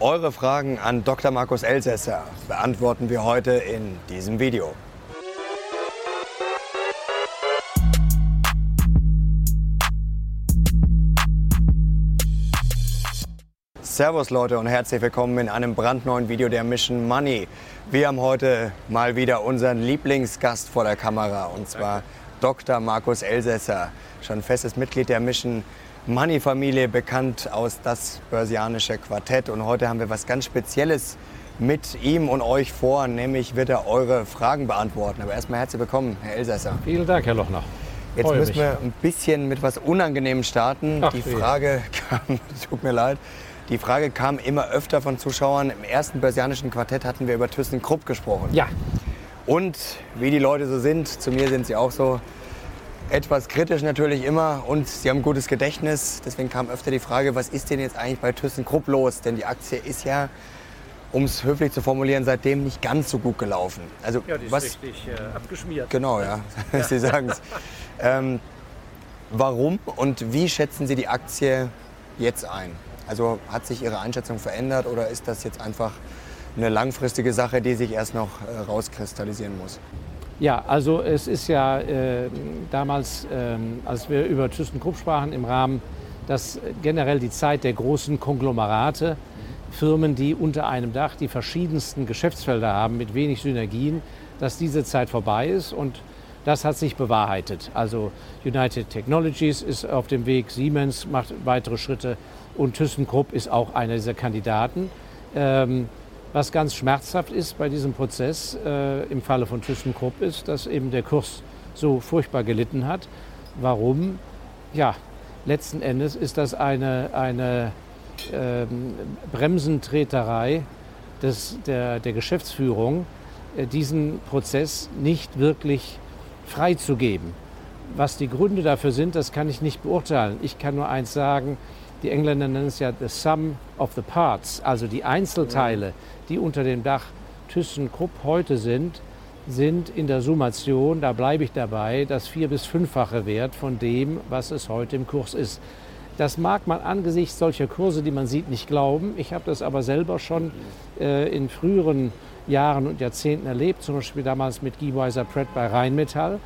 Eure Fragen an Dr. Markus Elsässer beantworten wir heute in diesem Video. Servus Leute und herzlich willkommen in einem brandneuen Video der Mission Money. Wir haben heute mal wieder unseren Lieblingsgast vor der Kamera und zwar Dr. Markus Elsässer, schon festes Mitglied der Mission Money-Familie, bekannt aus das Börsianische Quartett. Und heute haben wir was ganz Spezielles mit ihm und euch vor, nämlich wird er eure Fragen beantworten. Aber erstmal herzlich willkommen, Herr Elsässer. Vielen Dank, Herr Lochner. Jetzt Freue müssen mich. wir ein bisschen mit was Unangenehmem starten. Ach, die. Frage kam, tut mir leid, die Frage kam immer öfter von Zuschauern. Im ersten Börsianischen Quartett hatten wir über ThyssenKrupp gesprochen. Ja, Und wie die Leute so sind, zu mir sind sie auch so etwas kritisch natürlich immer und sie haben ein gutes Gedächtnis. Deswegen kam öfter die Frage, was ist denn jetzt eigentlich bei ThyssenKrupp los? Denn die Aktie ist ja, um es höflich zu formulieren, seitdem nicht ganz so gut gelaufen. Also ja die ist was richtig äh, abgeschmiert. genau, ja, Sie sagen es. Ähm, warum und wie schätzen Sie die Aktie jetzt ein? Also hat sich Ihre Einschätzung verändert oder ist das jetzt einfach eine langfristige Sache, die sich erst noch äh, rauskristallisieren muss? Ja, also es ist ja äh, damals, ähm, als wir über ThyssenKrupp sprachen, im Rahmen, dass generell die Zeit der großen Konglomerate, Firmen, die unter einem Dach die verschiedensten Geschäftsfelder haben mit wenig Synergien, dass diese Zeit vorbei ist und das hat sich bewahrheitet. Also United Technologies ist auf dem Weg, Siemens macht weitere Schritte und ThyssenKrupp ist auch einer dieser Kandidaten. Ähm, Was ganz schmerzhaft ist bei diesem Prozess äh, im Falle von ThyssenKrupp ist, dass eben der Kurs so furchtbar gelitten hat. Warum? Ja, letzten Endes ist das eine, eine ähm, Bremsentreterei des, der, der Geschäftsführung, äh, diesen Prozess nicht wirklich freizugeben. Was die Gründe dafür sind, das kann ich nicht beurteilen. Ich kann nur eins sagen, die Engländer nennen es ja the sum of the parts, also die Einzelteile, die unter dem Dach ThyssenKrupp heute sind, sind in der Summation, da bleibe ich dabei, das vier- bis fünffache Wert von dem, was es heute im Kurs ist. Das mag man angesichts solcher Kurse, die man sieht, nicht glauben. Ich habe das aber selber schon äh, in früheren Jahren und Jahrzehnten erlebt, zum Beispiel damals mit Guy Weiser Pratt bei Rheinmetall.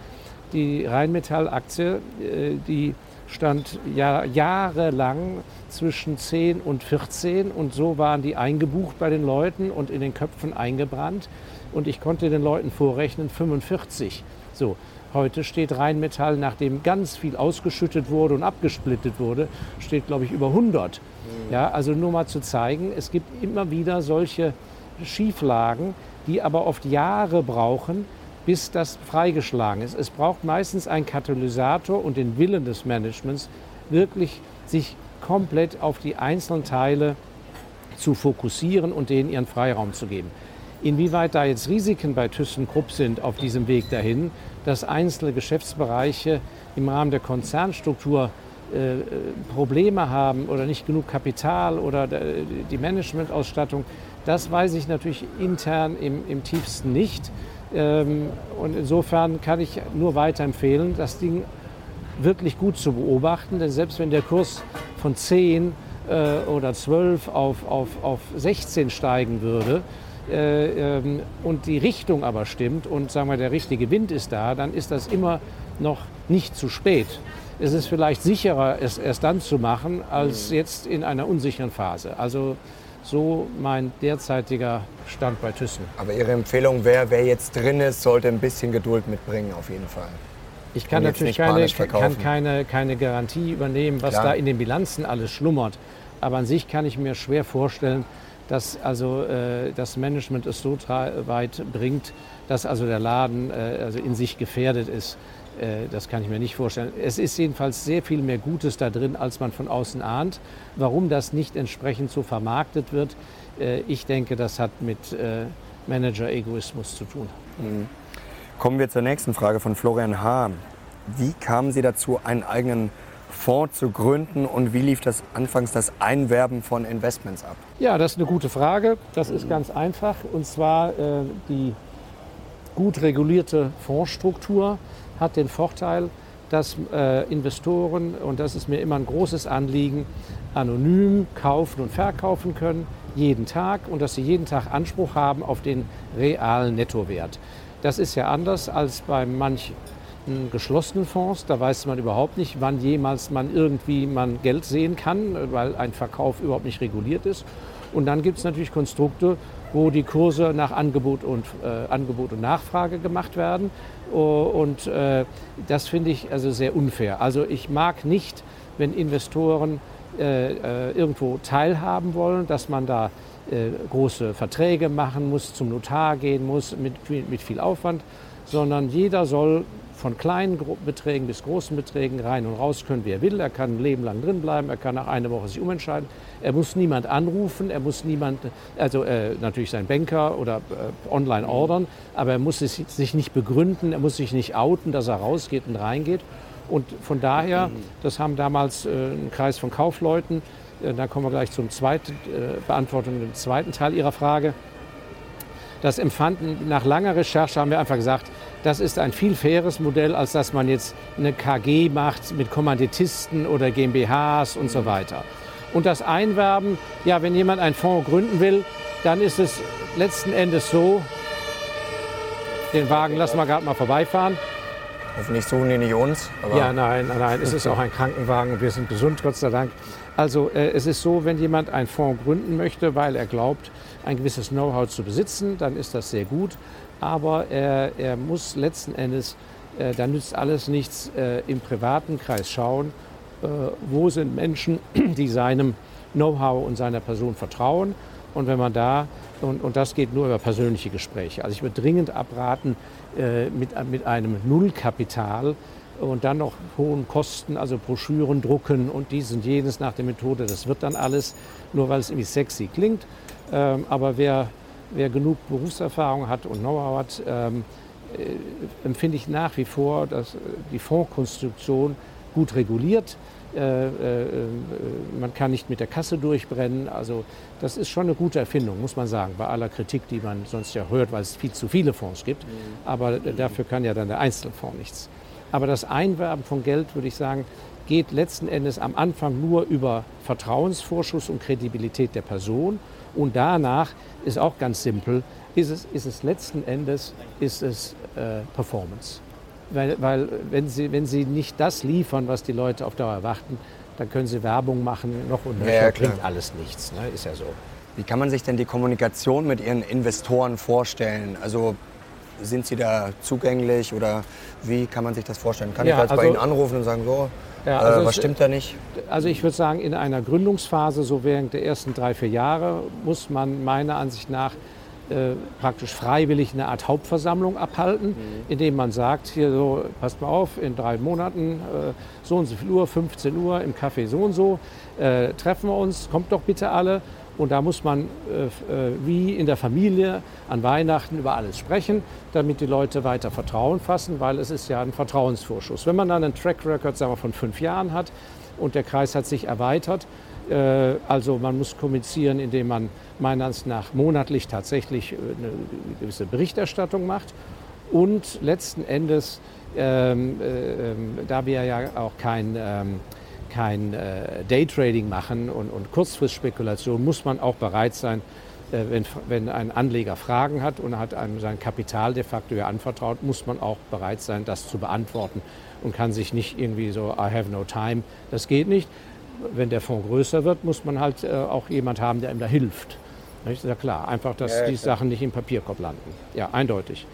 Die Rheinmetall-Aktie, äh, die stand ja, jahrelang zwischen 10 und 14 und so waren die eingebucht bei den Leuten und in den Köpfen eingebrannt und ich konnte den Leuten vorrechnen 45. So, heute steht Rheinmetall, nachdem ganz viel ausgeschüttet wurde und abgesplittet wurde, steht glaube ich über 100. Ja, also nur mal zu zeigen, es gibt immer wieder solche Schieflagen, die aber oft Jahre brauchen, bis das freigeschlagen ist. Es braucht meistens einen Katalysator und den Willen des Managements, wirklich sich komplett auf die einzelnen Teile zu fokussieren und denen ihren Freiraum zu geben. Inwieweit da jetzt Risiken bei ThyssenKrupp sind auf diesem Weg dahin, dass einzelne Geschäftsbereiche im Rahmen der Konzernstruktur äh, Probleme haben oder nicht genug Kapital oder die Managementausstattung, das weiß ich natürlich intern im, im tiefsten nicht. Ähm, und insofern kann ich nur weiterempfehlen, das Ding wirklich gut zu beobachten, denn selbst wenn der Kurs von 10 äh, oder 12 auf, auf, auf 16 steigen würde äh, ähm, und die Richtung aber stimmt und sagen wir, der richtige Wind ist da, dann ist das immer noch nicht zu spät. Es ist vielleicht sicherer, es erst dann zu machen, als jetzt in einer unsicheren Phase. Also so mein derzeitiger Stand bei Thyssen. Aber Ihre Empfehlung wäre, wer jetzt drin ist, sollte ein bisschen Geduld mitbringen, auf jeden Fall. Ich kann natürlich keine, kann keine, keine Garantie übernehmen, was Klar. da in den Bilanzen alles schlummert. Aber an sich kann ich mir schwer vorstellen, dass also äh, das Management es so weit bringt, dass also der Laden äh, also in sich gefährdet ist. Äh, das kann ich mir nicht vorstellen. Es ist jedenfalls sehr viel mehr Gutes da drin, als man von außen ahnt. Warum das nicht entsprechend so vermarktet wird, äh, ich denke, das hat mit äh, Manager-Egoismus zu tun. Kommen wir zur nächsten Frage von Florian H. Wie kamen Sie dazu, einen eigenen Fonds zu gründen und wie lief das anfangs das Einwerben von Investments ab? Ja, das ist eine gute Frage. Das ist ganz einfach. Und zwar die gut regulierte Fondsstruktur hat den Vorteil, dass äh, Investoren, und das ist mir immer ein großes Anliegen, anonym kaufen und verkaufen können, jeden Tag und dass sie jeden Tag Anspruch haben auf den realen Nettowert. Das ist ja anders als bei manchen geschlossenen Fonds. Da weiß man überhaupt nicht, wann jemals man irgendwie man Geld sehen kann, weil ein Verkauf überhaupt nicht reguliert ist. Und dann gibt es natürlich Konstrukte, wo die Kurse nach Angebot und, äh, Angebot und Nachfrage gemacht werden. Und äh, das finde ich also sehr unfair. Also ich mag nicht, wenn Investoren äh, äh irgendwo teilhaben wollen, dass man da äh, große Verträge machen muss, zum Notar gehen muss, mit, mit viel Aufwand, sondern jeder soll von kleinen Beträgen bis großen Beträgen rein und raus können, wie er will. Er kann ein Leben lang drin bleiben, er kann nach einer Woche sich umentscheiden. Er muss niemand anrufen, er muss niemand, also äh, natürlich sein Banker oder äh, online ordern, aber er muss es sich nicht begründen, er muss sich nicht outen, dass er rausgeht und reingeht. Und von daher, das haben damals äh, ein Kreis von Kaufleuten, äh, da kommen wir gleich zum zweiten, äh, Beantwortung, dem zweiten Teil Ihrer Frage. Das empfanden, nach langer Recherche haben wir einfach gesagt, das ist ein viel faires Modell, als dass man jetzt eine KG macht mit Kommanditisten oder GmbHs und so weiter. Und das Einwerben, ja, wenn jemand einen Fonds gründen will, dann ist es letzten Endes so, den Wagen lassen wir gerade mal vorbeifahren. Hoffentlich suchen die nicht uns. ja, nein, nein, nein, es ist auch ein Krankenwagen und wir sind gesund, Gott sei Dank. Also äh, es ist so, wenn jemand einen Fonds gründen möchte, weil er glaubt, ein gewisses Know-how zu besitzen, dann ist das sehr gut aber er, er muss letzten Endes, äh, da nützt alles nichts, äh, im privaten Kreis schauen, äh, wo sind Menschen, die seinem Know-how und seiner Person vertrauen. Und wenn man da, und, und das geht nur über persönliche Gespräche. Also ich würde dringend abraten, äh, mit, mit einem Nullkapital und dann noch hohen Kosten, also Broschüren drucken und dies und jenes nach der Methode, das wird dann alles, nur weil es irgendwie sexy klingt. Ähm, aber wer wer genug Berufserfahrung hat und Know-how hat, ähm, äh, empfinde ich nach wie vor, dass äh, die Fondskonstruktion gut reguliert. Äh, äh, man kann nicht mit der Kasse durchbrennen. Also das ist schon eine gute Erfindung, muss man sagen, bei aller Kritik, die man sonst ja hört, weil es viel zu viele Fonds gibt. Mhm. Aber dafür kann ja dann der Einzelfonds nichts. Aber das Einwerben von Geld, würde ich sagen, geht letzten Endes am Anfang nur über Vertrauensvorschuss und Kredibilität der Person. Und danach ist auch ganz simpel, ist es, ist es letzten Endes ist es, äh, Performance. Weil, weil wenn, sie, wenn Sie nicht das liefern, was die Leute auf Dauer erwarten, dann können Sie Werbung machen, noch und nöcher, ja, bringt alles nichts. Ne? Ist ja so. Wie kann man sich denn die Kommunikation mit Ihren Investoren vorstellen? Also sind Sie da zugänglich oder wie kann man sich das vorstellen? Kann ja, ich jetzt also, bei Ihnen anrufen und sagen, so, ja, also äh, was stimmt da nicht? Also ich würde sagen, in einer Gründungsphase, so während der ersten drei, vier Jahre, muss man meiner Ansicht nach äh, praktisch freiwillig eine Art Hauptversammlung abhalten, mhm. indem man sagt, hier so, passt mal auf, in drei Monaten, äh, so und so viel Uhr, 15 Uhr im Café so und so, äh, treffen wir uns, kommt doch bitte alle und da muss man äh, äh, wie in der Familie an Weihnachten über alles sprechen, damit die Leute weiter Vertrauen fassen, weil es ist ja ein Vertrauensvorschuss. Wenn man dann einen Track Record sagen wir, von fünf Jahren hat und der Kreis hat sich erweitert, äh, also man muss kommunizieren, indem man meiner Ansicht nach monatlich tatsächlich eine gewisse Berichterstattung macht und letzten Endes, ähm, äh, da wir ja auch kein ähm, kein äh, Daytrading machen und, und Kurzfristspekulation, muss man auch bereit sein, äh, wenn, wenn ein Anleger Fragen hat und hat einem sein Kapital de facto ja anvertraut, muss man auch bereit sein, das zu beantworten und kann sich nicht irgendwie so, I have no time, das geht nicht. Wenn der Fonds größer wird, muss man halt äh, auch jemand haben, der ihm da hilft. Ist ja klar, einfach, dass ja, die Sachen nicht im Papierkorb landen. Ja, eindeutig.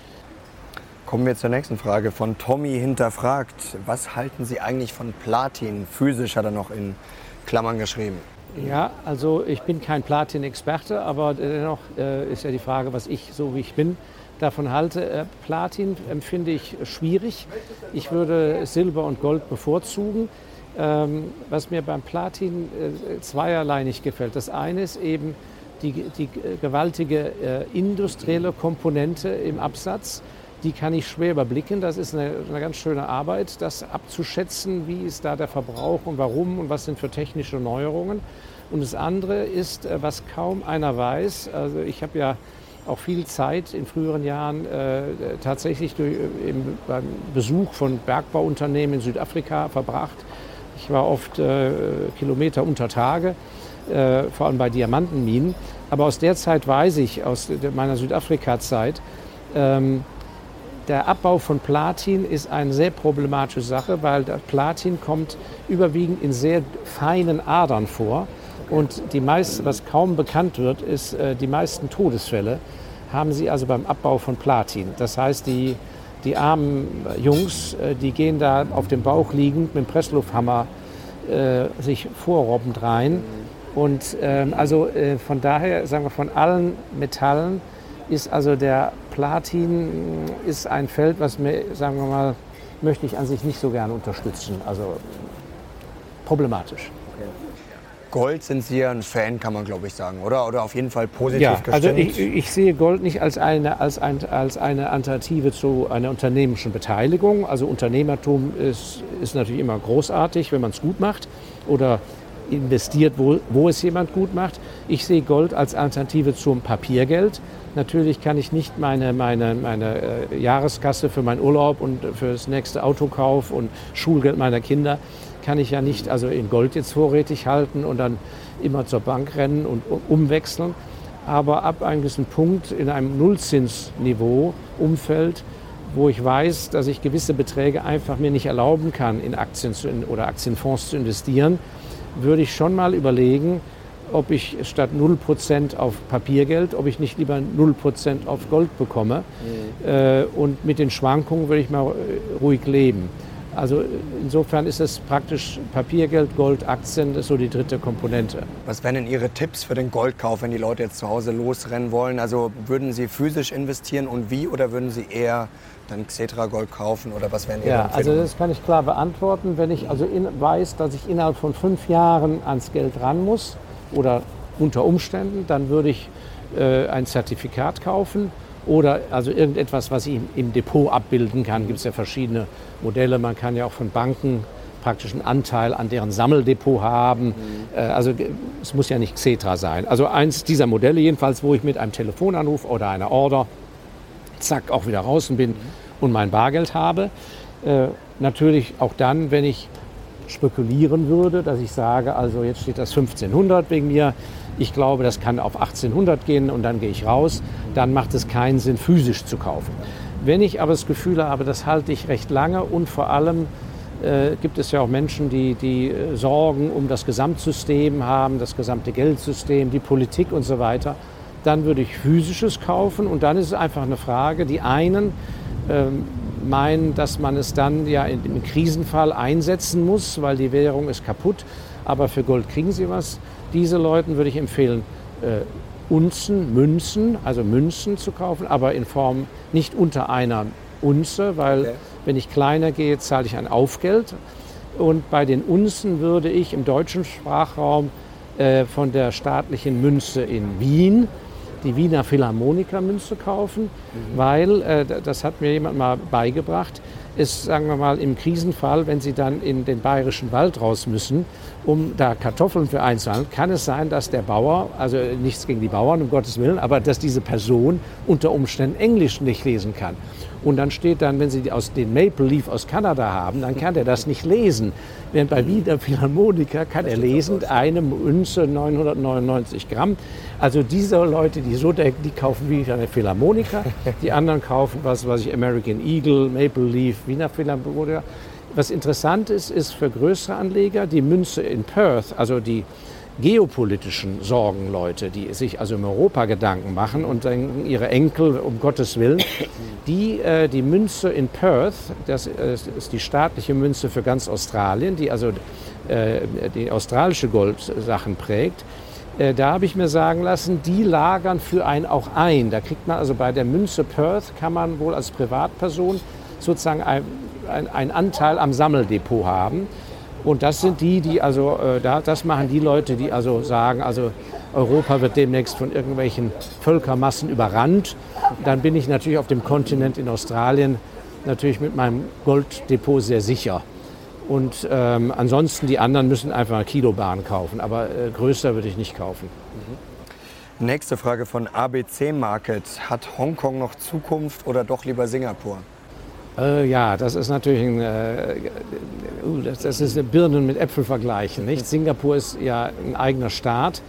Kommen wir zur nächsten Frage von Tommy hinterfragt. Was halten Sie eigentlich von Platin? Physisch hat er noch in Klammern geschrieben. Ja, also ich bin kein Platin-Experte, aber dennoch äh, ist ja die Frage, was ich, so wie ich bin, davon halte. Äh, Platin empfinde ich schwierig. Ich würde Silber und Gold bevorzugen. Ähm, was mir beim Platin äh, zweierlei nicht gefällt. Das eine ist eben die, die gewaltige äh, industrielle Komponente im Absatz die kann ich schwer überblicken. Das ist eine, eine, ganz schöne Arbeit, das abzuschätzen, wie ist da der Verbrauch und warum und was sind für technische Neuerungen. Und das andere ist, äh, was kaum einer weiß, also ich habe ja auch viel Zeit in früheren Jahren äh, tatsächlich durch, äh, im, beim Besuch von Bergbauunternehmen in Südafrika verbracht. Ich war oft äh, Kilometer unter Tage, äh, vor allem bei Diamantenminen. Aber aus der Zeit weiß ich, aus meiner Südafrika-Zeit, ähm, der Abbau von Platin ist eine sehr problematische Sache, weil Platin kommt überwiegend in sehr feinen Adern vor. Und die meisten, was kaum bekannt wird, ist, äh, die meisten Todesfälle haben sie also beim Abbau von Platin. Das heißt, die, die armen Jungs, äh, die gehen da auf dem Bauch liegend mit dem Presslufthammer äh, sich vorrobbend rein. Und ähm, also äh, von daher, sagen wir, von allen Metallen ist also der Platin ist ein Feld, was mir, sagen wir mal, möchte ich an sich nicht so gerne unterstützen. Also problematisch. Gold sind Sie ja ein Fan, kann man glaube ich sagen, oder? Oder auf jeden Fall positiv ja, gestimmt? Also ich, ich, sehe Gold nicht als eine, als, ein, als eine Alternative zu einer unternehmerischen Beteiligung. Also Unternehmertum ist, ist natürlich immer großartig, wenn man es gut macht oder investiert, wo, wo es jemand gut macht. Ich sehe Gold als Alternative zum Papiergeld. Natürlich kann ich nicht meine, meine, meine äh, Jahreskasse für meinen Urlaub und für das nächste Autokauf und Schulgeld meiner Kinder kann ich ja nicht also in Gold jetzt vorrätig halten und dann immer zur Bank rennen und umwechseln. Aber ab einem gewissen Punkt in einem Nullzinsniveau, Umfeld, wo ich weiß, dass ich gewisse Beträge einfach mir nicht erlauben kann, in Aktien zu, oder Aktienfonds zu investieren, würde ich schon mal überlegen, ob ich statt 0% auf Papiergeld, ob ich nicht lieber 0% auf Gold bekomme. Mhm. Äh, und mit den Schwankungen würde ich mal äh, ruhig leben. Also insofern ist es praktisch Papiergeld, Gold, Aktien, das ist so die dritte Komponente. Was wären denn Ihre Tipps für den Goldkauf, wenn die Leute jetzt zu Hause losrennen wollen? Also würden Sie physisch investieren und wie oder würden Sie eher dann Xetra Gold kaufen oder was wären Ihre Ja, also das kann ich klar beantworten. Wenn ich also in, weiß, dass ich innerhalb von fünf Jahren ans Geld ran muss oder unter Umständen, dann würde ich äh, ein Zertifikat kaufen oder also irgendetwas, was ich im Depot abbilden kann. Gibt es ja verschiedene Modelle. Man kann ja auch von Banken praktisch einen Anteil an deren Sammeldepot haben. Mhm. Also es muss ja nicht Xetra sein. Also eins dieser Modelle jedenfalls, wo ich mit einem Telefonanruf oder einer Order zack auch wieder draußen bin und mein Bargeld habe. Äh, natürlich auch dann, wenn ich spekulieren würde, dass ich sage, also jetzt steht das 1500 wegen mir, ich glaube, das kann auf 1800 gehen und dann gehe ich raus, dann macht es keinen Sinn, physisch zu kaufen. Wenn ich aber das Gefühl habe, das halte ich recht lange und vor allem äh, gibt es ja auch Menschen, die, die äh, Sorgen um das Gesamtsystem haben, das gesamte Geldsystem, die Politik und so weiter, dann würde ich physisches kaufen und dann ist es einfach eine Frage, die einen ähm, meinen, dass man es dann ja im Krisenfall einsetzen muss, weil die Währung ist kaputt, aber für Gold kriegen sie was. Diese Leuten würde ich empfehlen, äh, Unzen, Münzen, also Münzen zu kaufen, aber in Form nicht unter einer Unze, weil okay. wenn ich kleiner gehe, zahle ich ein Aufgeld. Und bei den Unzen würde ich im deutschen Sprachraum äh, von der staatlichen Münze in Wien die Wiener Philharmoniker-Münze kaufen, mhm. weil, äh, das hat mir jemand mal beigebracht, ist, sagen wir mal, im Krisenfall, wenn Sie dann in den bayerischen Wald raus müssen, um da Kartoffeln für einzuhandeln, kann es sein, dass der Bauer, also nichts gegen die Bauern, um Gottes Willen, aber dass diese Person unter Umständen Englisch nicht lesen kann. Und dann steht dann, wenn Sie aus den Maple Leaf aus Kanada haben, dann kann er das nicht lesen. Während bei Wiener Philharmoniker kann er lesen, eine Münze 999 Gramm. Also diese Leute, die so denken, die kaufen Wiener Philharmoniker. Die anderen kaufen was, was ich American Eagle, Maple Leaf, Wiener Philharmoniker. Was interessant ist, ist für größere Anleger die Münze in Perth, also die geopolitischen Sorgenleute, die sich also im Europa Gedanken machen und denken, ihre Enkel, um Gottes Willen, die äh, die Münze in Perth, das äh, ist die staatliche Münze für ganz Australien, die also äh, die australische Goldsachen prägt, äh, da habe ich mir sagen lassen, die lagern für einen auch ein. Da kriegt man also bei der Münze Perth, kann man wohl als Privatperson sozusagen einen Anteil am Sammeldepot haben. Und das sind die, die also, äh, das machen die Leute, die also sagen, also Europa wird demnächst von irgendwelchen Völkermassen überrannt. Dann bin ich natürlich auf dem Kontinent in Australien natürlich mit meinem Golddepot sehr sicher. Und ähm, ansonsten die anderen müssen einfach Kilobahn kaufen, aber äh, größer würde ich nicht kaufen. Nächste Frage von ABC Market. Hat Hongkong noch Zukunft oder doch lieber Singapur? Äh, ja, das ist natürlich ein, äh, uh, das, ist Birnen mit Äpfel vergleichen. Nicht? Singapur ist ja ein eigener Staat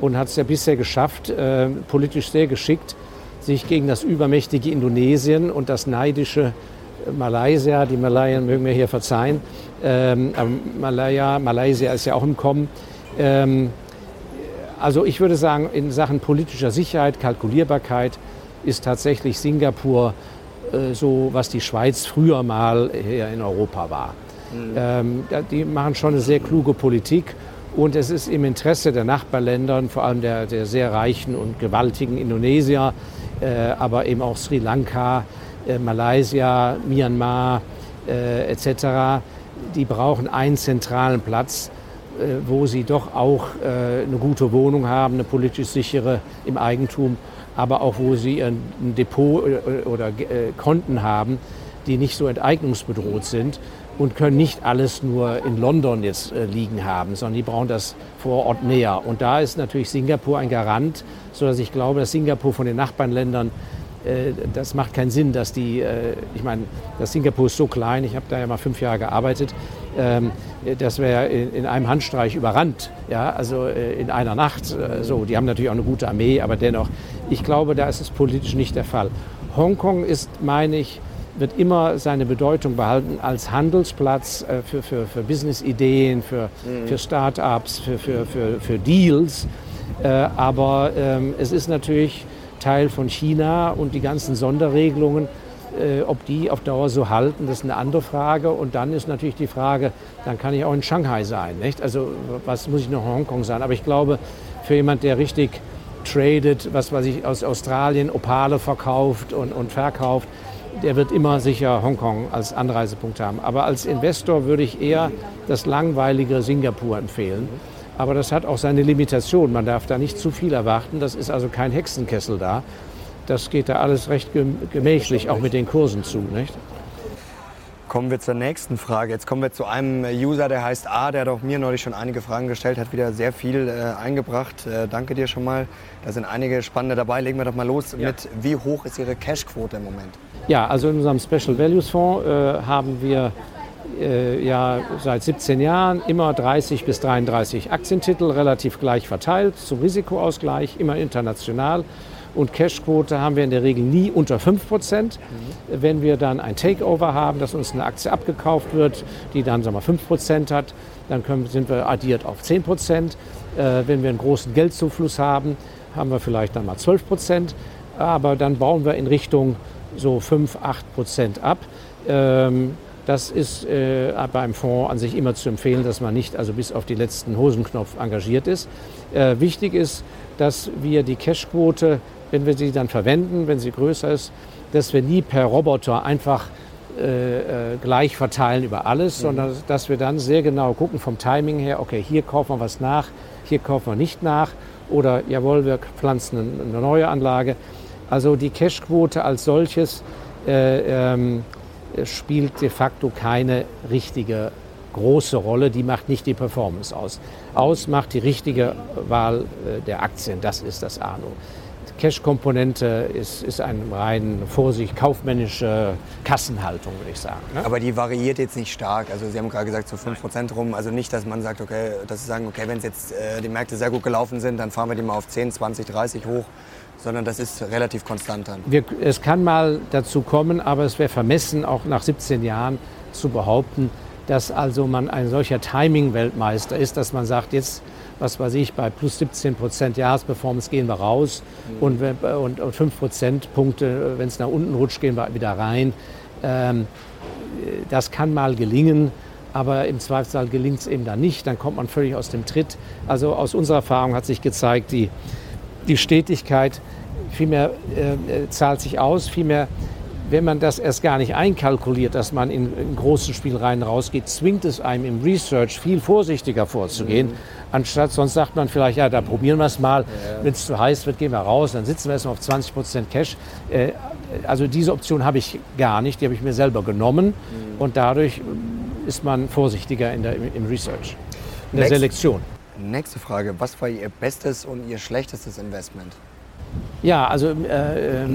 und hat es ja bisher geschafft, äh, politisch sehr geschickt, sich gegen das übermächtige Indonesien und das neidische Malaysia, die Malayen mögen mir hier verzeihen, ähm, Malaya, Malaysia ist ja auch im Kommen. Ähm, also ich würde sagen, in Sachen politischer Sicherheit, Kalkulierbarkeit ist tatsächlich Singapur äh, so, was die Schweiz früher mal hier in Europa war. Mhm. Ähm, die machen schon eine sehr kluge Politik und es ist im Interesse der Nachbarländer, vor allem der, der sehr reichen und gewaltigen Indonesier, äh, aber eben auch Sri Lanka, äh, Malaysia, Myanmar äh, etc., die brauchen einen zentralen Platz, äh, wo sie doch auch äh, eine gute Wohnung haben, eine politisch sichere im Eigentum, aber auch wo sie ein Depot äh, oder Konten haben, die nicht so enteignungsbedroht sind und können nicht alles nur in London jetzt liegen haben, sondern die brauchen das vor Ort näher. Und da ist natürlich Singapur ein Garant, sodass ich glaube, dass Singapur von den Nachbarländern äh, das macht keinen Sinn, dass die, äh, ich meine, das Singapur ist so klein, ich habe da ja mal fünf Jahre gearbeitet, ähm, das wäre in einem Handstreich überrannt, ja, also äh, in einer Nacht. So, die haben natürlich auch eine gute Armee, aber dennoch, ich glaube, da ist es politisch nicht der Fall. Hongkong ist, meine ich, wird immer seine Bedeutung behalten als Handelsplatz für, für, für Business-Ideen, für, mhm. für Start-ups, für, für, für, für Deals. aber ähm, es ist natürlich Teil von China und die ganzen Sonderregelungen, äh, ob die auf Dauer so halten, das ist eine andere Frage. Und dann ist natürlich die Frage, dann kann ich auch in Shanghai sein. Nicht? Also was muss ich noch in Hongkong sein? Aber ich glaube, für jemand, der richtig tradet, was weiß ich, aus Australien Opale verkauft und, und verkauft, der wird immer sicher Hongkong als Anreisepunkt haben. Aber als Investor würde ich eher das langweilige Singapur empfehlen. Aber das hat auch seine Limitation. Man darf da nicht zu viel erwarten. Das ist also kein Hexenkessel da. Das geht da alles recht gemächlich, auch mit den Kursen zu. Nicht? Kommen wir zur nächsten Frage. Jetzt kommen wir zu einem User, der heißt A, der hat auch mir neulich schon einige Fragen gestellt, hat wieder sehr viel äh, eingebracht. Äh, danke dir schon mal. Da sind einige spannende dabei. Legen wir doch mal los ja. mit, wie hoch ist Ihre Cashquote im Moment? Ja, also in unserem Special Values Fonds äh, haben wir äh, ja seit 17 Jahren immer 30 bis 33 Aktientitel, relativ gleich verteilt, zum Risikoausgleich, immer international. Und Cashquote haben wir in der Regel nie unter 5 Prozent. Mhm. Wenn wir dann ein Takeover haben, dass uns eine Aktie abgekauft wird, die dann sagen wir, 5 Prozent hat, dann können, sind wir addiert auf 10 Prozent. Äh, wenn wir einen großen Geldzufluss haben, haben wir vielleicht dann mal 12 Prozent. Aber dann bauen wir in Richtung so 5, 8 Prozent ab. Ähm, das ist äh, beim Fonds an sich immer zu empfehlen, dass man nicht also bis auf die letzten Hosenknopf engagiert ist. Äh, wichtig ist, dass wir die Cashquote, wenn wir sie dann verwenden, wenn sie größer ist, dass wir nie per Roboter einfach äh, äh gleich verteilen über alles, mhm. sondern dass wir dann sehr genau gucken vom Timing her, okay, hier kaufen wir was nach, hier kaufen wir nicht nach oder jawohl, wir pflanzen eine neue Anlage. Also die Cashquote als solches äh, ähm, spielt de facto keine richtige große Rolle. Die macht nicht die Performance aus. Aus macht die richtige Wahl äh, der Aktien. Das ist das Arno. Cash-Komponente ist, ist eine rein Vorsicht, kaufmännische Kassenhaltung, würde ich sagen. Ne? Aber die variiert jetzt nicht stark. Also Sie haben gerade gesagt, so 5% rum. Also nicht, dass man sagt, okay, dass Sie sagen, okay, wenn jetzt äh, die Märkte sehr gut gelaufen sind, dann fahren wir die mal auf 10, 20, 30 hoch sondern das ist relativ konstant dann. Wir, es kann mal dazu kommen, aber es wäre vermessen, auch nach 17 Jahren zu behaupten, dass also man ein solcher Timing-Weltmeister ist, dass man sagt, jetzt, was weiß ich, bei plus 17 Prozent Jahresperformance gehen wir raus mhm. und, und, und 5 Prozentpunkte, wenn es nach unten rutscht, gehen wir wieder rein. Ähm, das kann mal gelingen, aber im Zweifelsfall gelingt es eben dann nicht, dann kommt man völlig aus dem Tritt. Also aus unserer Erfahrung hat sich gezeigt, die die Stetigkeit vielmehr äh, zahlt sich aus, vielmehr, wenn man das erst gar nicht einkalkuliert, dass man in, in großen Spielreihen rausgeht, zwingt es einem im Research viel vorsichtiger vorzugehen, mhm. Anstatt sonst sagt man vielleicht, ja, da probieren wir es mal, ja. wenn es zu heiß wird, gehen wir raus, dann sitzen wir erstmal auf 20 Prozent Cash. Äh, also diese Option habe ich gar nicht, die habe ich mir selber genommen mhm. und dadurch ist man vorsichtiger in der, im Research, in der Next. Selektion. Nächste Frage. Was war Ihr bestes und Ihr schlechtestes Investment? Ja, also äh, äh,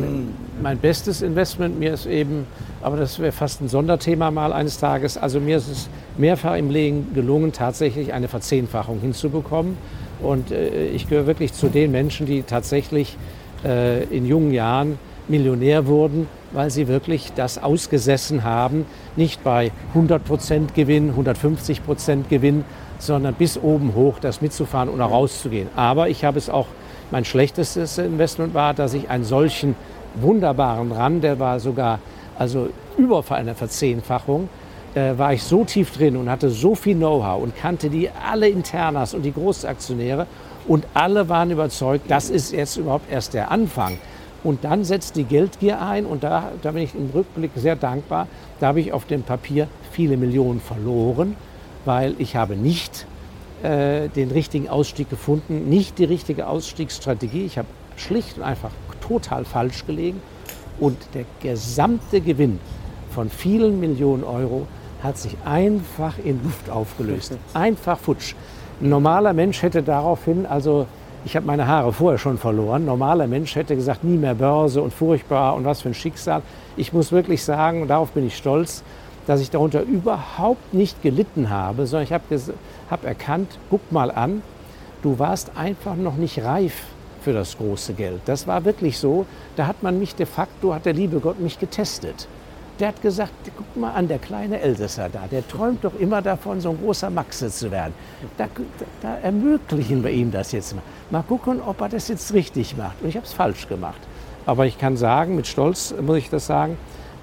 mein bestes Investment, mir ist eben, aber das wäre fast ein Sonderthema mal eines Tages, also mir ist es mehrfach im Leben gelungen, tatsächlich eine Verzehnfachung hinzubekommen. Und äh, ich gehöre wirklich zu den Menschen, die tatsächlich äh, in jungen Jahren Millionär wurden, weil sie wirklich das ausgesessen haben, nicht bei 100 Prozent Gewinn, 150 Prozent Gewinn, sondern bis oben hoch das mitzufahren und auch rauszugehen. Aber ich habe es auch, mein schlechtestes Investment war, dass ich einen solchen wunderbaren Run, der war sogar also über eine Verzehnfachung, äh, war ich so tief drin und hatte so viel Know-how und kannte die alle Internas und die Großaktionäre und alle waren überzeugt, das ist jetzt überhaupt erst der Anfang. Und dann setzt die Geldgier ein und da, da bin ich im Rückblick sehr dankbar. Da habe ich auf dem Papier viele Millionen verloren, weil ich habe nicht äh, den richtigen Ausstieg gefunden, nicht die richtige Ausstiegsstrategie. Ich habe schlicht und einfach total falsch gelegen und der gesamte Gewinn von vielen Millionen Euro hat sich einfach in Luft aufgelöst. Einfach futsch. Ein normaler Mensch hätte daraufhin, also ich habe meine Haare vorher schon verloren, ein normaler Mensch hätte gesagt, nie mehr Börse und furchtbar und was für ein Schicksal. Ich muss wirklich sagen, und darauf bin ich stolz, dass ich darunter überhaupt nicht gelitten habe, sondern ich habe hab erkannt, guck mal an, du warst einfach noch nicht reif für das große Geld. Das war wirklich so. Da hat man mich de facto, hat der liebe Gott mich getestet. Der hat gesagt, guck mal an, der kleine Elsässer da, der träumt doch immer davon, so ein großer Maxe zu werden. Da, da ermöglichen wir ihm das jetzt mal. Mal gucken, ob er das jetzt richtig macht. Und ich habe es falsch gemacht. Aber ich kann sagen, mit Stolz muss ich das sagen,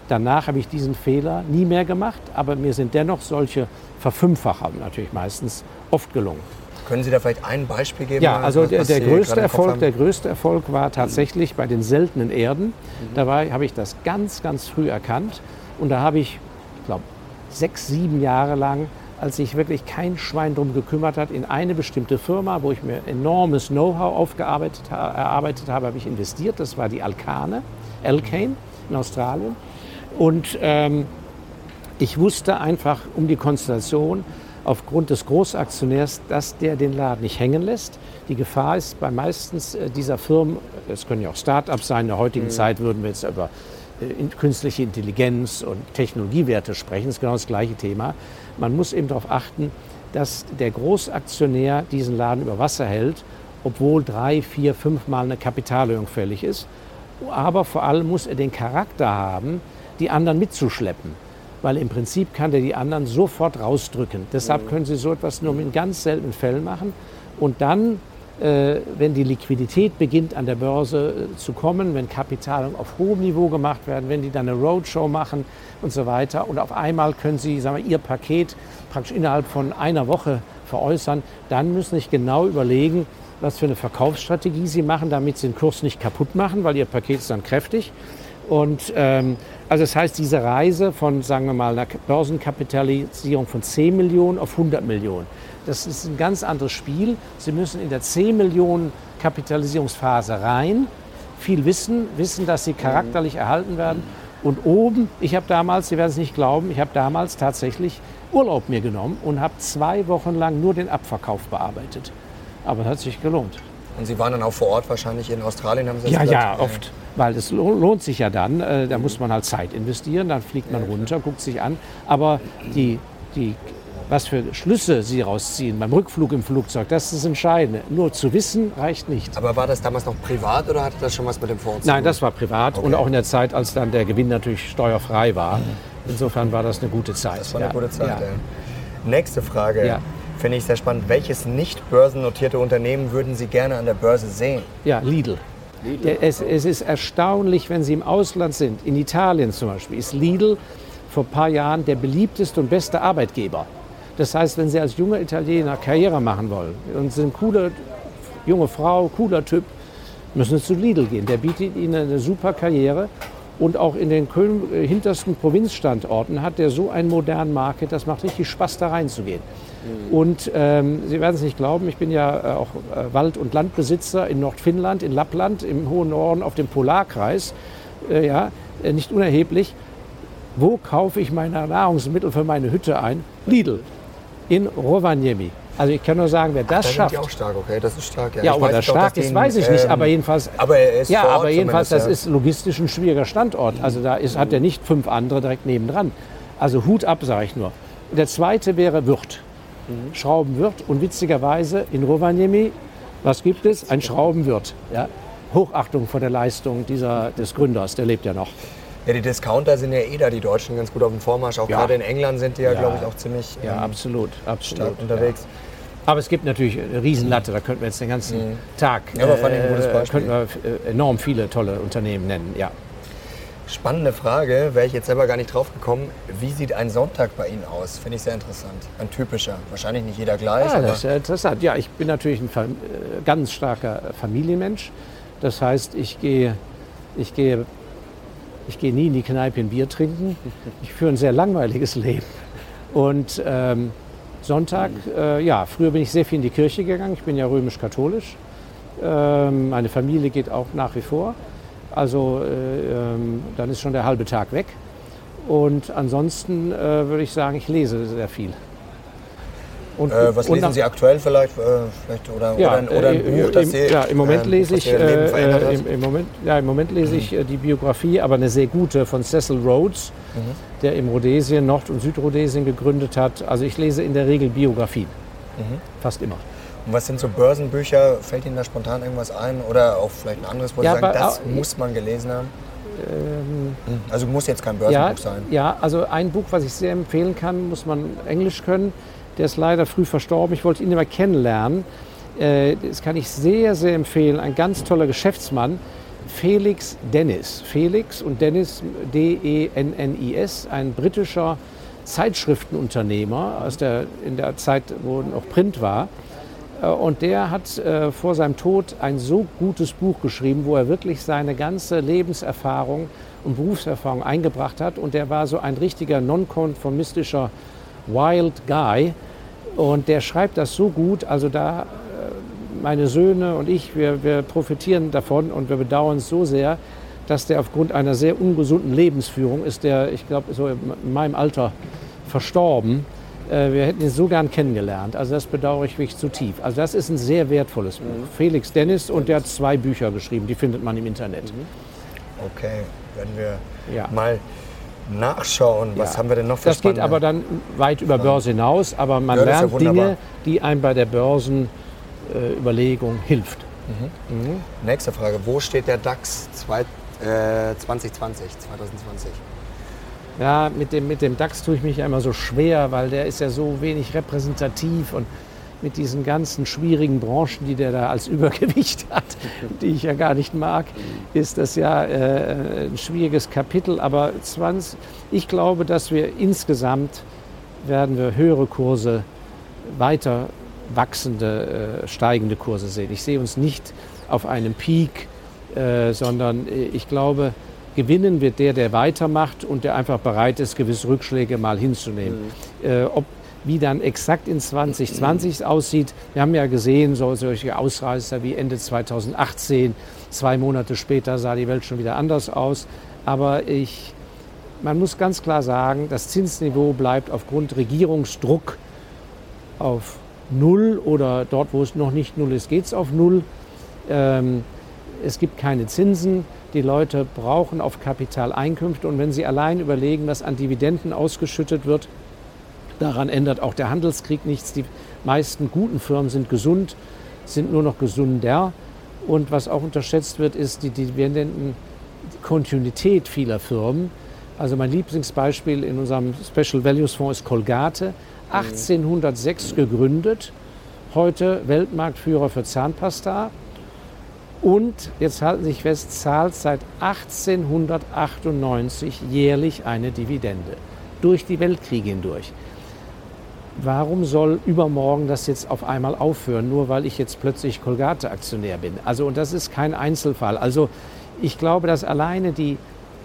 danach habe ich diesen Fehler nie mehr gemacht, aber mir sind dennoch solche Verfünffacher natürlich meistens oft gelungen. Können Sie da vielleicht ein Beispiel geben? Ja, also der, der größte Erfolg, der größte Erfolg war tatsächlich bei den seltenen Erden. Mhm. Da habe ich das ganz, ganz früh erkannt. Und da habe ich, ich glaube, sechs, sieben Jahre lang, als sich wirklich kein Schwein drum gekümmert hat, in eine bestimmte Firma, wo ich mir enormes Know-how aufgearbeitet erarbeitet habe, habe ich investiert. Das war die Alkane, Alkane in Australien. Und ähm, ich wusste einfach um die Konstellation, aufgrund des Großaktionärs, dass der den Laden nicht hängen lässt. Die Gefahr ist bei meistens äh, dieser Firmen, es können ja auch Start-ups sein, in der heutigen mhm. Zeit würden wir jetzt über äh, künstliche Intelligenz und Technologiewerte sprechen, das ist genau das gleiche Thema. Man muss eben darauf achten, dass der Großaktionär diesen Laden über Wasser hält, obwohl drei, vier, fünfmal eine Kapitalerhöhung fällig ist. Aber vor allem muss er den Charakter haben, die anderen mitzuschleppen weil im Prinzip kann der die anderen sofort rausdrücken. Deshalb mhm. können Sie so etwas nur in ganz seltenen Fällen machen. Und dann, äh, wenn die Liquidität beginnt an der Börse äh, zu kommen, wenn Kapitalungen auf hohem Niveau gemacht werden, wenn die dann eine Roadshow machen und so weiter und auf einmal können Sie sagen wir, Ihr Paket praktisch innerhalb von einer Woche veräußern, dann müssen Sie sich genau überlegen, was für eine Verkaufsstrategie Sie machen, damit Sie den Kurs nicht kaputt machen, weil Ihr Paket ist dann kräftig. Und ähm, also das heißt, diese Reise von, sagen wir mal, einer Börsenkapitalisierung von 10 Millionen auf 100 Millionen, das ist ein ganz anderes Spiel. Sie müssen in der 10 Millionen Kapitalisierungsphase rein, viel wissen, wissen, dass sie charakterlich erhalten werden. Und oben, ich habe damals, Sie werden es nicht glauben, ich habe damals tatsächlich Urlaub mir genommen und habe zwei Wochen lang nur den Abverkauf bearbeitet. Aber es hat sich gelohnt. Und Sie waren dann auch vor Ort wahrscheinlich in Australien, haben Sie das Ja, gesagt? ja, oft. Weil es lohnt sich ja dann. Äh, da muss man halt Zeit investieren, dann fliegt man runter, guckt sich an. Aber die, die, was für Schlüsse Sie rausziehen beim Rückflug im Flugzeug, das ist das Entscheidende. Nur zu wissen reicht nicht. Aber war das damals noch privat oder hatte das schon was mit dem Fonds zu tun? Nein, das war privat okay. und auch in der Zeit, als dann der Gewinn natürlich steuerfrei war. Insofern war das eine gute Zeit. Das war eine ja. gute Zeit, ja. ja. Nächste Frage. Finde ich sehr spannend. Welches nicht börsennotierte Unternehmen würden Sie gerne an der Börse sehen? Ja, Lidl. Lidl. Es, es, ist erstaunlich, wenn Sie im Ausland sind. In Italien zum Beispiel ist Lidl vor ein paar Jahren der beliebteste und beste Arbeitgeber. Das heißt, wenn Sie als junger Italiener Karriere machen wollen und sind eine coole junge Frau, cooler Typ, müssen Sie zu Lidl gehen. Der bietet Ihnen eine super Karriere. Und auch in den äh, hintersten Provinzstandorten hat der so einen modernen Market, das macht richtig Spaß, da reinzugehen. Mhm. Und ähm, Sie werden es nicht glauben, ich bin ja äh, auch äh, Wald- und Landbesitzer in Nordfinnland, in Lappland, im hohen Norden auf dem Polarkreis. Äh, ja, äh, nicht unerheblich. Wo kaufe ich meine Nahrungsmittel für meine Hütte ein? Lidl in Rovaniemi. Also ich kann nur sagen, wer das Ach, da schafft. Sind die auch stark, okay, das ist stark. Ja, ja ob er stark ist, weiß ich nicht, aber ähm, jedenfalls. Aber er ist Ja, aber jedenfalls, das ja. ist logistisch ein schwieriger Standort. Also da ist, hat er nicht fünf andere direkt nebendran. Also Hut ab, sage ich nur. Der zweite wäre Würth. Mhm. Schraubenwirt und witzigerweise in Rovaniemi, was gibt es? Ein Schraubenwirt. Ja? Hochachtung vor der Leistung dieser, des Gründers, der lebt ja noch. Ja, die Discounter sind ja eh da, die Deutschen ganz gut auf dem Vormarsch. Auch ja. gerade in England sind die ja, ja. glaube ich, auch ziemlich ja, ähm, absolut, absolut, unterwegs. Ja. Aber es gibt natürlich eine Riesenlatte, da könnten wir jetzt den ganzen mhm. Tag ja, aber fand ich ein gutes äh, Beispiel. könnten wir äh, enorm viele tolle Unternehmen nennen. Ja. Spannende Frage, wäre ich jetzt selber gar nicht drauf gekommen. Wie sieht ein Sonntag bei Ihnen aus? Finde ich sehr interessant. Ein typischer. Wahrscheinlich nicht jeder gleich. Ja, das ist interessant. Ja, ich bin natürlich ein äh, ganz starker Familienmensch. Das heißt, ich gehe, ich gehe, ich gehe nie in die Kneipe ein Bier trinken. Ich führe ein sehr langweiliges Leben. Und ähm, Sonntag, äh, ja, früher bin ich sehr viel in die Kirche gegangen. Ich bin ja römisch-katholisch. Ähm, meine Familie geht auch nach wie vor. Also äh, ähm, dann ist schon der halbe Tag weg. Und ansonsten äh, würde ich sagen, ich lese sehr viel. Und, äh, was lesen Sie aktuell vielleicht, äh, vielleicht oder, ja, oder, ein, oder, ein, äh, Buch, das Sie, ja, im Moment lese ich äh, im, im, Moment, ja, im Moment lese ich die Biografie, aber eine sehr gute von Cecil Rhodes, mhm. der im Rhodesien, Nord- und Südrhodesien gegründet hat. Also ich lese in der Regel Biografien, mhm. fast immer. Und was sind so Börsenbücher? Fällt Ihnen da spontan irgendwas ein? Oder auch vielleicht ein anderes, wo ja, Sie sagen, das auch, muss man gelesen haben? Ähm, hm, also muss jetzt kein Börsenbuch ja, sein. Ja, also ein Buch, was ich sehr empfehlen kann, muss man Englisch können. Der ist leider früh verstorben. Ich wollte ihn immer kennenlernen. Äh, das kann ich sehr, sehr empfehlen. Ein ganz toller Geschäftsmann, Felix Dennis. Felix und Dennis, D-E-N-N-I-S, ein britischer Zeitschriftenunternehmer aus der, in der Zeit, wo noch Print war. Äh, und der hat äh, vor seinem Tod ein so gutes Buch geschrieben, wo er wirklich seine ganze Lebenserfahrung und Berufserfahrung eingebracht hat. Und der war so ein richtiger nonkonformistischer Wild Guy. Und der schreibt das so gut, also da äh, meine Söhne und ich, wir, wir profitieren davon und wir bedauern es so sehr, dass der aufgrund einer sehr ungesunden Lebensführung ist, der, ich glaube, so in meinem Alter verstorben. Äh, wir hätten ihn so gern kennengelernt. Also das bedauere ich wirklich zutiefst. Also das ist ein sehr wertvolles Buch. Mhm. Felix Dennis und der hat zwei Bücher geschrieben, die findet man im Internet. Mhm. Okay, werden wir ja. mal nachschauen. Was ja. haben wir denn noch für Das geht aber dann weit über Börse hinaus, aber man ja, lernt Dinge, die einem bei der Börsenüberlegung äh, hilft. Mhm. Mhm. Nächste Frage, wo steht der DAX zwei, äh, 2020, 2020? Ja, mit dem, mit dem DAX tue ich mich ja immer so schwer, weil der ist ja so wenig repräsentativ und mit diesen ganzen schwierigen Branchen, die der da als Übergewicht hat, die ich ja gar nicht mag, ist das ja äh, ein schwieriges Kapitel. Aber 20, ich glaube, dass wir insgesamt werden wir höhere Kurse, weiter wachsende, äh, steigende Kurse sehen. Ich sehe uns nicht auf einem Peak, äh, sondern äh, ich glaube, gewinnen wird der, der weitermacht und der einfach bereit ist, gewisse Rückschläge mal hinzunehmen. Mhm. Äh, ob wie dann exakt in 2020 aussieht. Wir haben ja gesehen, so, solche Ausreißer wie Ende 2018, zwei Monate später sah die Welt schon wieder anders aus. Aber ich, man muss ganz klar sagen, das Zinsniveau bleibt aufgrund Regierungsdruck auf Null oder dort, wo es noch nicht Null ist, geht es auf Null. Ähm, es gibt keine Zinsen. Die Leute brauchen auf Kapitaleinkünfte. Und wenn sie allein überlegen, was an Dividenden ausgeschüttet wird, Daran ändert auch der Handelskrieg nichts. Die meisten guten Firmen sind gesund, sind nur noch gesunder. Und was auch unterschätzt wird, ist die Dividendenkontinuität vieler Firmen. Also mein Lieblingsbeispiel in unserem Special Values Fonds ist Colgate, 1806 gegründet, heute Weltmarktführer für Zahnpasta und, jetzt halten Sie sich fest, zahlt seit 1898 jährlich eine Dividende durch die Weltkriege hindurch warum soll übermorgen das jetzt auf einmal aufhören, nur weil ich jetzt plötzlich Colgate-Aktionär bin? Also, und das ist kein Einzelfall. Also, ich glaube, dass alleine die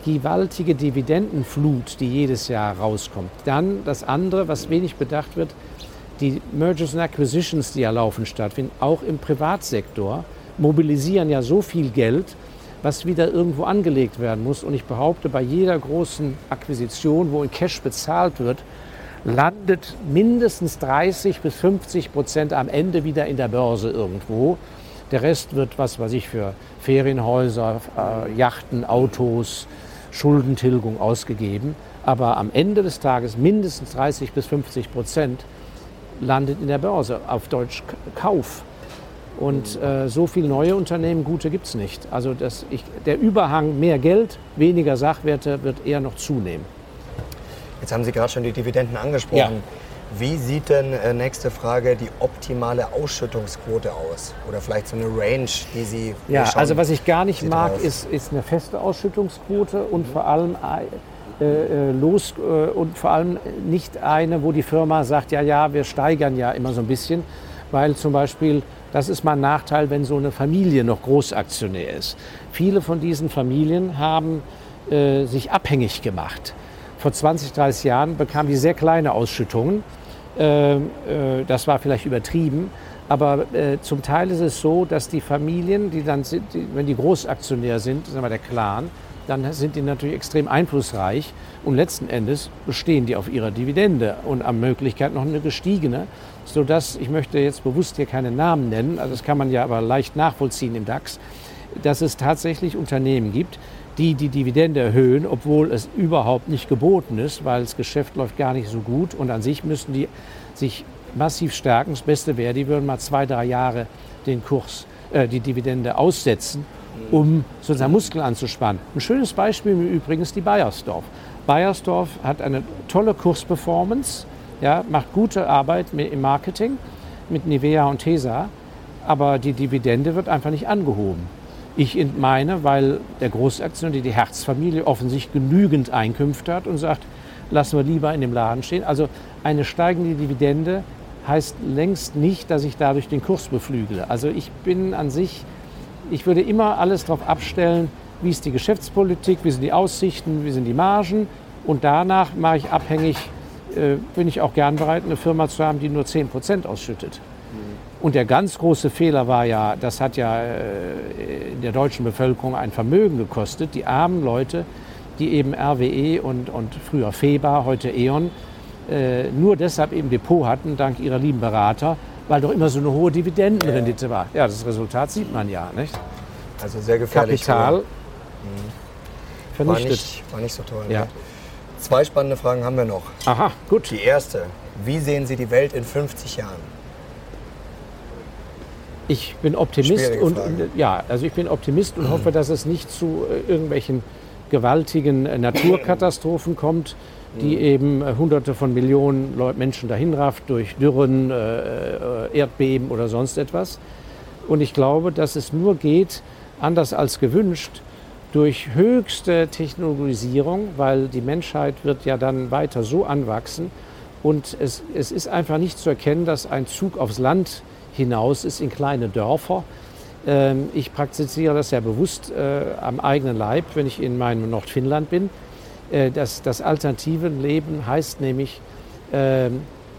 gewaltige Dividendenflut, die jedes Jahr rauskommt, dann das andere, was wenig bedacht wird, die Mergers and Acquisitions, die ja laufend stattfinden, auch im Privatsektor, mobilisieren ja so viel Geld, was wieder irgendwo angelegt werden muss. Und ich behaupte, bei jeder großen Akquisition, wo in Cash bezahlt wird, landet mindestens 30 bis 50 Prozent am Ende wieder in der Börse irgendwo. Der Rest wird, was weiß ich, für Ferienhäuser, äh, Yachten, Autos, Schuldentilgung ausgegeben. Aber am Ende des Tages mindestens 30 bis 50 Prozent landet in der Börse, auf Deutsch Kauf. Und äh, so viele neue Unternehmen, gute gibt es nicht. Also das, ich, der Überhang mehr Geld, weniger Sachwerte wird eher noch zunehmen. Jetzt haben Sie gerade schon die Dividenden angesprochen. Ja. Wie sieht denn, äh, nächste Frage, die optimale Ausschüttungsquote aus? Oder vielleicht so eine Range, die Sie. Ja, also was ich gar nicht mag, ist, ist eine feste Ausschüttungsquote und vor allem äh, äh, los äh, und vor allem nicht eine, wo die Firma sagt, ja, ja, wir steigern ja immer so ein bisschen, weil zum Beispiel das ist mal ein Nachteil, wenn so eine Familie noch Großaktionär ist. Viele von diesen Familien haben äh, sich abhängig gemacht. Vor 20, 30 Jahren bekamen die sehr kleine Ausschüttungen. Äh, äh, das war vielleicht übertrieben. Aber äh, zum Teil ist es so, dass die Familien, die dann sind, die, wenn die Großaktionär sind, sagen wir der Clan, dann sind die natürlich extrem einflussreich und letzten Endes bestehen die auf ihrer Dividende und am Möglichkeit noch eine gestiegene, sodass, ich möchte jetzt bewusst hier keine Namen nennen, also das kann man ja aber leicht nachvollziehen im DAX, dass es tatsächlich Unternehmen gibt, die die Dividende erhöhen, obwohl es überhaupt nicht geboten ist, weil das Geschäft läuft gar nicht so gut und an sich müssten die sich massiv stärken. Das Beste wäre, die würden mal zwei, drei Jahre den Kurs, äh, die Dividende aussetzen um sozusagen Muskeln anzuspannen. Ein schönes Beispiel im Übrigen ist die Bayersdorf. Bayersdorf hat eine tolle Kursperformance, ja, macht gute Arbeit im Marketing mit Nivea und Tesa, aber die Dividende wird einfach nicht angehoben. Ich meine, weil der Großaktionär, die Herzfamilie, offensichtlich genügend Einkünfte hat und sagt, lassen wir lieber in dem Laden stehen. Also eine steigende Dividende heißt längst nicht, dass ich dadurch den Kurs beflügele. Also ich bin an sich ich würde immer alles darauf abstellen, wie ist die Geschäftspolitik, wie sind die Aussichten, wie sind die Margen. Und danach mache ich abhängig, äh, bin ich auch gern bereit, eine Firma zu haben, die nur 10 Prozent ausschüttet. Mhm. Und der ganz große Fehler war ja, das hat ja äh, in der deutschen Bevölkerung ein Vermögen gekostet, die armen Leute, die eben RWE und, und früher FEBA, heute E.ON, äh, nur deshalb eben Depot hatten, dank ihrer lieben Berater, weil doch immer so eine hohe Dividendenrendite ja. war. Ja, das Resultat sieht man ja, nicht? Also sehr gefährlich. Kapital mhm. vernichtet. War nicht, war nicht so toll. Ja. Ne? Zwei spannende Fragen haben wir noch. Aha, gut. Die erste, wie sehen Sie die Welt in 50 Jahren? Ich bin Optimist und ja, also ich bin Optimist und hoffe, dass es nicht zu äh, irgendwelchen gewaltigen äh, Naturkatastrophen kommt, die mhm. eben äh, Hunderte von Millionen Menschen dahin rafft durch Dürren, äh, Erdbeben oder sonst etwas. Und ich glaube, dass es nur geht, anders als gewünscht, durch höchste Technologisierung, weil die Menschheit wird ja dann weiter so anwachsen. Und es, es ist einfach nicht zu erkennen, dass ein Zug aufs Land hinaus ist in kleine Dörfer. Ähm, ich praktiziere das ja bewusst äh, am eigenen Leib, wenn ich in meinem Nordfinnland bin. Äh, das, das alternative Leben heißt nämlich äh,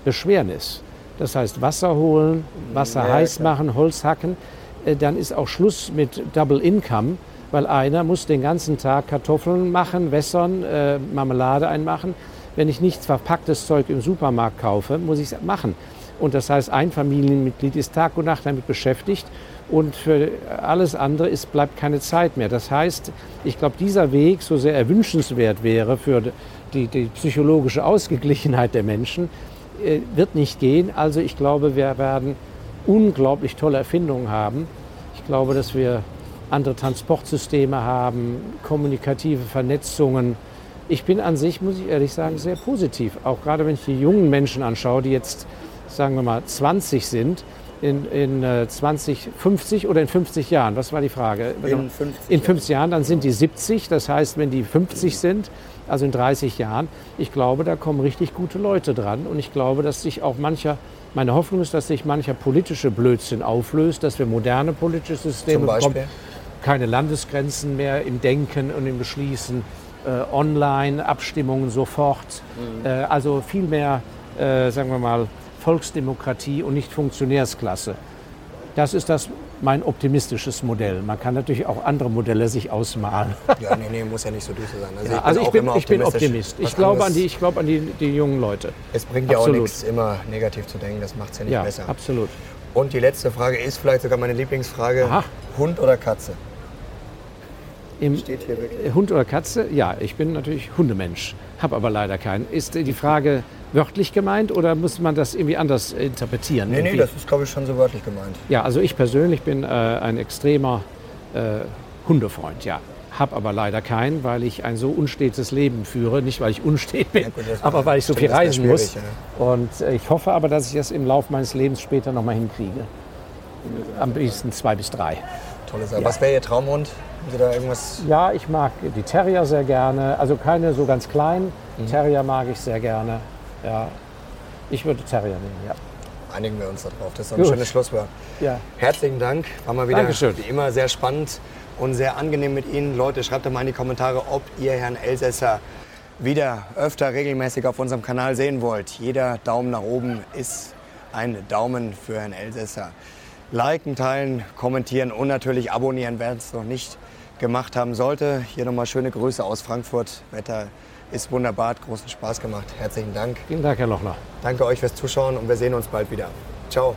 Beschwernis. Das heißt Wasser holen, Wasser ja, heiß klar. machen, Holz hacken. Äh, dann ist auch Schluss mit Double Income, weil einer muss den ganzen Tag Kartoffeln machen, wässern, äh, Marmelade einmachen. Wenn ich nichts verpacktes Zeug im Supermarkt kaufe, muss ich es machen. Und das heißt, ein Familienmitglied ist Tag und Nacht damit beschäftigt und für alles andere ist, bleibt keine Zeit mehr. Das heißt, ich glaube, dieser Weg, so sehr er wünschenswert wäre für die, die psychologische Ausgeglichenheit der Menschen, äh, wird nicht gehen. Also ich glaube, wir werden unglaublich tolle Erfindungen haben. Ich glaube, dass wir andere Transportsysteme haben, kommunikative Vernetzungen. Ich bin an sich, muss ich ehrlich sagen, sehr positiv. Auch gerade wenn ich die jungen Menschen anschaue, die jetzt, sagen wir mal, 20 sind, in, in 2050 äh, oder in 50 Jahren? Was war die Frage? In 50, in 50 Jahren, dann sind die 70. Das heißt, wenn die 50 sind, also in 30 Jahren, ich glaube, da kommen richtig gute Leute dran. Und ich glaube, dass sich auch mancher, meine Hoffnung ist, dass sich mancher politische Blödsinn auflöst, dass wir moderne politische Systeme bekommen. Keine Landesgrenzen mehr im Denken und im Beschließen, äh, online, Abstimmungen sofort. Mhm. Äh, also viel mehr, äh, sagen wir mal, Volksdemokratie und nicht Funktionärsklasse. Das ist das mein optimistisches Modell. Man kann natürlich auch andere Modelle sich ausmalen. Ja, nee, nee, muss ja nicht so düster sein. Also, ja, ich, also bin ich, bin, ich bin Optimist. Ich glaube an, die, ich glaub an die, die jungen Leute. Es bringt ja auch nichts, immer negativ zu denken. Das macht es ja nicht ja, besser. absolut. Und die letzte Frage ist vielleicht sogar meine Lieblingsfrage. Aha. Hund oder Katze? Im Steht hier wirklich. Hund oder Katze? Ja, ich bin natürlich Hundemensch, habe aber leider keinen. Ist die Frage wörtlich gemeint oder muss man das irgendwie anders interpretieren? Nee, nee, Irgendwie? das ist, glaube ich, schon so wörtlich gemeint. Ja, also ich persönlich bin äh, ein extremer äh, Hundefreund, ja. Hab aber leider keinen, weil ich ein so unstetes Leben führe. Nicht, weil ich unstet bin, Ja, gut, aber weil ich so viel reisen muss. schwierig, Und äh, ich hoffe aber, dass ich das im Laufe meines Lebens später noch mal hinkriege. Am besten zwei bis drei. Tolle Sache. Was wäre Ihr Traumhund? Haben Sie da irgendwas? Ja, ich mag die Terrier sehr gerne. Also keine so ganz kleinen. Mhm. Terrier mag ich sehr gerne. Ja, ich würde Terrier nehmen, ja. Einigen wir uns darauf. Das ist ein Gut. schönes Schlusswort. ja. Herzlichen Dank. War mal wieder Dankeschön. wie immer sehr spannend und sehr angenehm mit Ihnen. Leute, schreibt doch mal in die Kommentare, ob ihr Herrn Elsässer wieder öfter regelmäßig auf unserem Kanal sehen wollt. Jeder Daumen nach oben ist ein Daumen für Herrn Elsässer. Liken, teilen, kommentieren und natürlich abonnieren, wer es noch nicht gemacht haben sollte. Hier nochmal schöne Grüße aus Frankfurt. Wetter ist wunderbar, hat großen Spaß gemacht. Herzlichen Dank. Vielen Dank, Herr Lochner. Danke euch fürs Zuschauen und wir sehen uns bald wieder. Ciao.